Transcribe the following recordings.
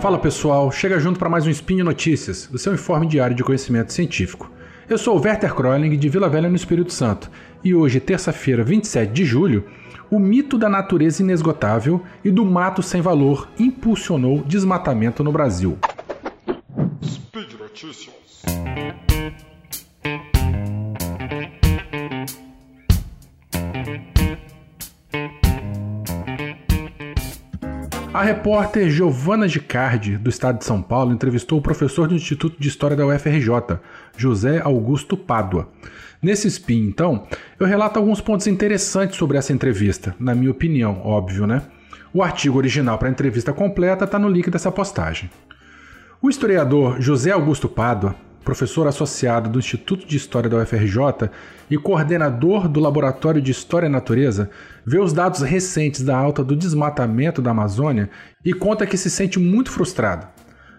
Fala pessoal, chega junto para mais um Spin Notícias, o seu informe diário de conhecimento científico. Eu sou o Werther Kroling de Vila Velha no Espírito Santo e hoje, terça-feira, 27 de julho, o mito da natureza inesgotável e do mato sem valor impulsionou desmatamento no Brasil. Speed Notícias. A repórter Giovana Gicardi, do estado de São Paulo, entrevistou o professor do Instituto de História da UFRJ, José Augusto Pádua. Nesse spin, então, eu relato alguns pontos interessantes sobre essa entrevista, na minha opinião, óbvio, né? O artigo original para a entrevista completa está no link dessa postagem. O historiador José Augusto Pádua professor associado do Instituto de História da UFRJ e coordenador do Laboratório de História e Natureza, vê os dados recentes da alta do desmatamento da Amazônia e conta que se sente muito frustrado.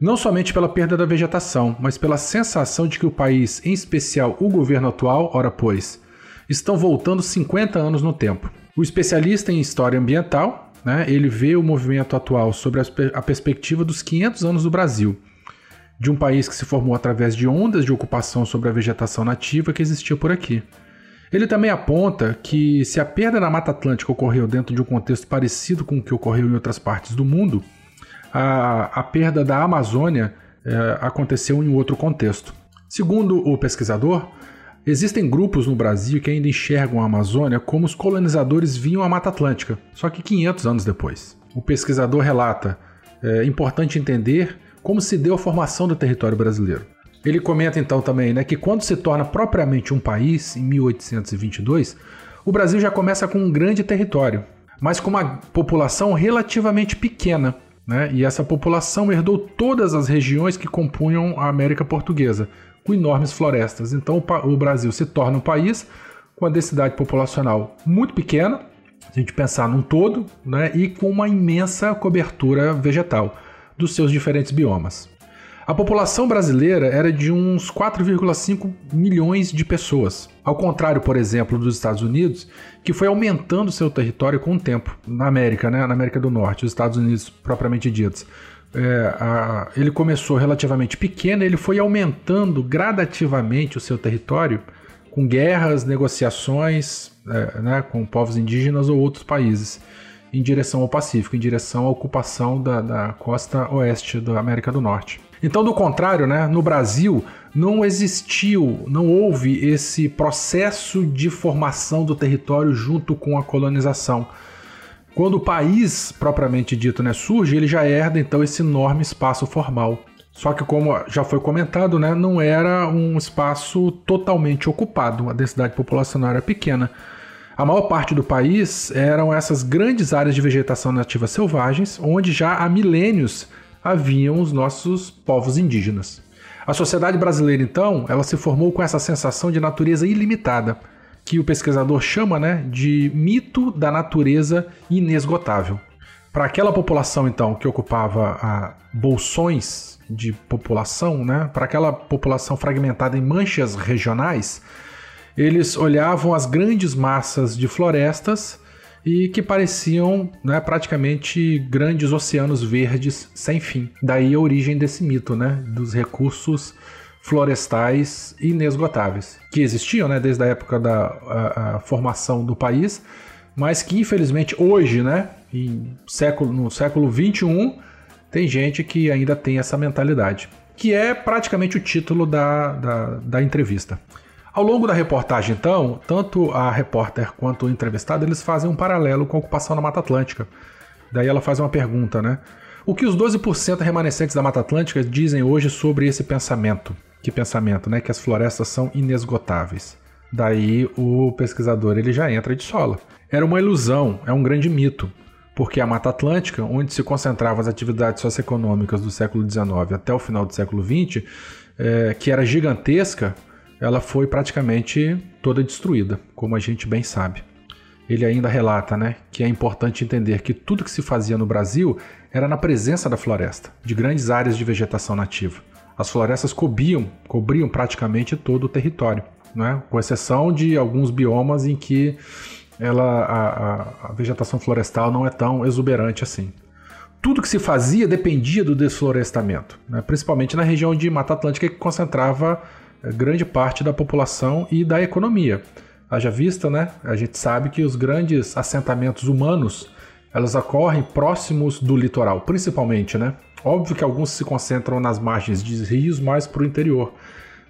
Não somente pela perda da vegetação, mas pela sensação de que o país, em especial o governo atual, ora pois, estão voltando 50 anos no tempo. O especialista em história ambiental, né, ele vê o movimento atual sobre a perspectiva dos 500 anos do Brasil de um país que se formou através de ondas de ocupação sobre a vegetação nativa que existia por aqui. Ele também aponta que, se a perda da Mata Atlântica ocorreu dentro de um contexto parecido com o que ocorreu em outras partes do mundo, a, a perda da Amazônia é, aconteceu em outro contexto. Segundo o pesquisador, existem grupos no Brasil que ainda enxergam a Amazônia como os colonizadores viam a Mata Atlântica, só que 500 anos depois. O pesquisador relata: é importante entender como se deu a formação do território brasileiro. Ele comenta então também né, que quando se torna propriamente um país, em 1822, o Brasil já começa com um grande território, mas com uma população relativamente pequena. Né, e essa população herdou todas as regiões que compunham a América Portuguesa, com enormes florestas. Então o Brasil se torna um país com a densidade populacional muito pequena, se a gente pensar num todo, né, e com uma imensa cobertura vegetal dos seus diferentes biomas. A população brasileira era de uns 4,5 milhões de pessoas, ao contrário, por exemplo, dos Estados Unidos, que foi aumentando seu território com o tempo. Na América, né? na América do Norte, os Estados Unidos propriamente ditos. É, a, ele começou relativamente pequeno, ele foi aumentando gradativamente o seu território com guerras, negociações é, né, com povos indígenas ou outros países em direção ao Pacífico, em direção à ocupação da, da costa oeste da América do Norte. Então, do contrário, né, no Brasil não existiu, não houve esse processo de formação do território junto com a colonização. Quando o país, propriamente dito, né, surge, ele já herda então esse enorme espaço formal. Só que, como já foi comentado, né, não era um espaço totalmente ocupado, a densidade populacional era pequena. A maior parte do país eram essas grandes áreas de vegetação nativa selvagens, onde já há milênios haviam os nossos povos indígenas. A sociedade brasileira, então, ela se formou com essa sensação de natureza ilimitada, que o pesquisador chama né, de mito da natureza inesgotável. Para aquela população, então, que ocupava ah, bolsões de população, né, para aquela população fragmentada em manchas regionais, eles olhavam as grandes massas de florestas e que pareciam né, praticamente grandes oceanos verdes sem fim. Daí a origem desse mito, né, dos recursos florestais inesgotáveis, que existiam né, desde a época da a, a formação do país, mas que infelizmente hoje, né, em século, no século 21, tem gente que ainda tem essa mentalidade, que é praticamente o título da, da, da entrevista. Ao longo da reportagem, então, tanto a repórter quanto o entrevistado eles fazem um paralelo com a ocupação da Mata Atlântica. Daí ela faz uma pergunta, né? O que os 12% remanescentes da Mata Atlântica dizem hoje sobre esse pensamento? Que pensamento, né? Que as florestas são inesgotáveis. Daí o pesquisador ele já entra de sola. Era uma ilusão, é um grande mito, porque a Mata Atlântica, onde se concentravam as atividades socioeconômicas do século XIX até o final do século XX, é, que era gigantesca, ela foi praticamente toda destruída, como a gente bem sabe. Ele ainda relata né, que é importante entender que tudo que se fazia no Brasil era na presença da floresta, de grandes áreas de vegetação nativa. As florestas cobriam, cobriam praticamente todo o território, né, com exceção de alguns biomas em que ela, a, a, vegetação florestal não é tão exuberante assim. tudo que se fazia dependia do desflorestamento, né? principalmente na região de Mata Atlântica que concentrava grande parte da população e da economia. Haja vista, né? A gente sabe que os grandes assentamentos humanos elas ocorrem próximos do litoral, principalmente, né? Óbvio que alguns se concentram nas margens de rios mais para o interior,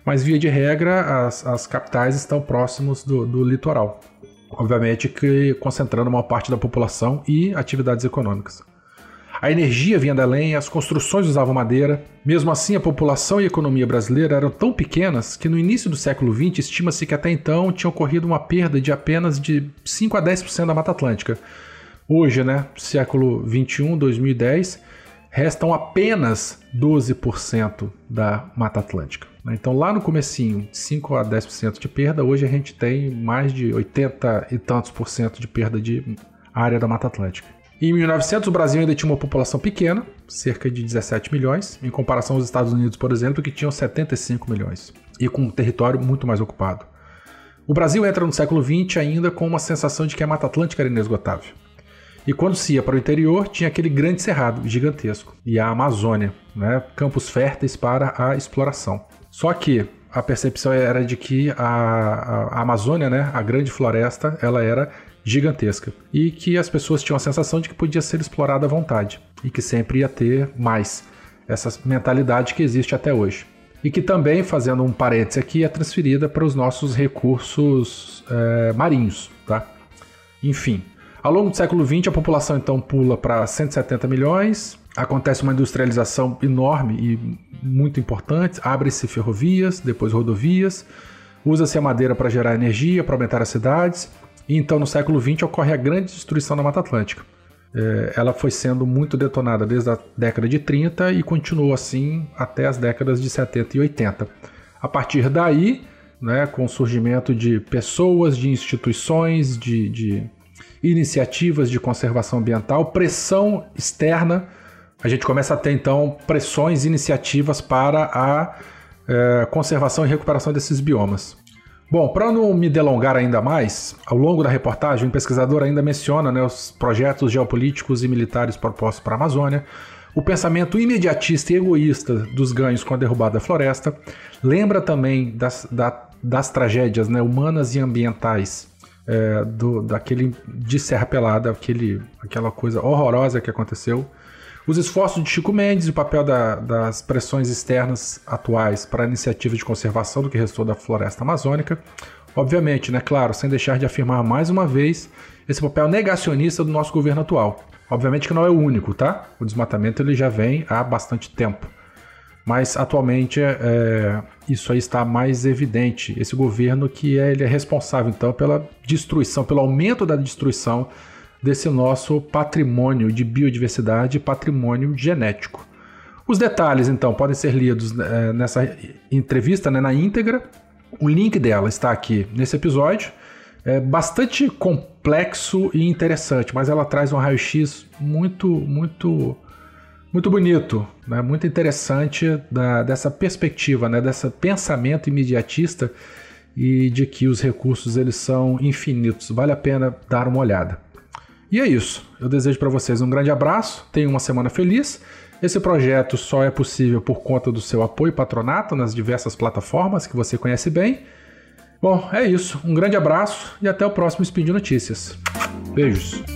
mas via de regra as, as capitais estão próximos do, do litoral. Obviamente que concentrando uma parte da população e atividades econômicas. A energia vinha da lenha, as construções usavam madeira. Mesmo assim, a população e a economia brasileira eram tão pequenas que no início do século XX estima-se que até então tinha ocorrido uma perda de apenas de 5 a 10% da Mata Atlântica. Hoje, né, século 21, 2010, restam apenas 12% da Mata Atlântica. Então lá no comecinho, 5 a 10% de perda, hoje a gente tem mais de 80 e tantos por cento de perda de área da Mata Atlântica. Em 1900, o Brasil ainda tinha uma população pequena, cerca de 17 milhões, em comparação aos Estados Unidos, por exemplo, que tinham 75 milhões, e com um território muito mais ocupado. O Brasil entra no século XX ainda com uma sensação de que a Mata Atlântica era inesgotável. E quando se ia para o interior, tinha aquele grande cerrado gigantesco, e a Amazônia, né, campos férteis para a exploração. Só que a percepção era de que a, a, Amazônia, né, a grande floresta, ela era gigantesca e que as pessoas tinham a sensação de que podia ser explorada à vontade e que sempre ia ter mais essa mentalidade que existe até hoje e que também, fazendo um parênteses aqui, é transferida para os nossos recursos é, marinhos, tá? Enfim, ao longo do século XX a população então pula para 170 milhões, acontece uma industrialização enorme e muito importante, abre-se ferrovias, depois rodovias, usa-se a madeira para gerar energia, para aumentar as cidades e então, no século XX, ocorre a grande destruição da Mata Atlântica. É, ela foi sendo muito detonada desde a década de 30 e continuou assim até as décadas de 70 e 80. A partir daí, né, com o surgimento de pessoas, de instituições, de, de iniciativas de conservação ambiental, pressão externa, a gente começa a ter então pressões, iniciativas para a é, conservação e recuperação desses biomas. Bom, para não me delongar ainda mais, ao longo da reportagem, o pesquisador ainda menciona né, os projetos geopolíticos e militares propostos para a Amazônia, o pensamento imediatista e egoísta dos ganhos com a derrubada da floresta, lembra também das, da, das tragédias né, humanas e ambientais é, do, daquele de Serra Pelada, aquele, aquela coisa horrorosa que aconteceu os esforços de Chico Mendes e o papel da, das pressões externas atuais para a iniciativa de conservação do que restou da floresta amazônica. Obviamente, né, claro, sem deixar de afirmar mais uma vez esse papel negacionista do nosso governo atual. Obviamente que não é o único, tá? O desmatamento ele já vem há bastante tempo. Mas atualmente é, isso aí está mais evidente. Esse governo que é, ele é responsável então pela destruição, pelo aumento da destruição desse nosso patrimônio de biodiversidade patrimônio genético. Os detalhes, então, podem ser lidos é, nessa entrevista, né, na íntegra. O link dela está aqui nesse episódio. É bastante complexo e interessante, mas ela traz um raio-x muito, muito, muito bonito, né? muito interessante da, dessa perspectiva, né? desse pensamento imediatista e de que os recursos eles são infinitos. Vale a pena dar uma olhada. E é isso. Eu desejo para vocês um grande abraço, tenham uma semana feliz. Esse projeto só é possível por conta do seu apoio patronato nas diversas plataformas que você conhece bem. Bom, é isso. Um grande abraço e até o próximo Spin de Notícias. Beijos.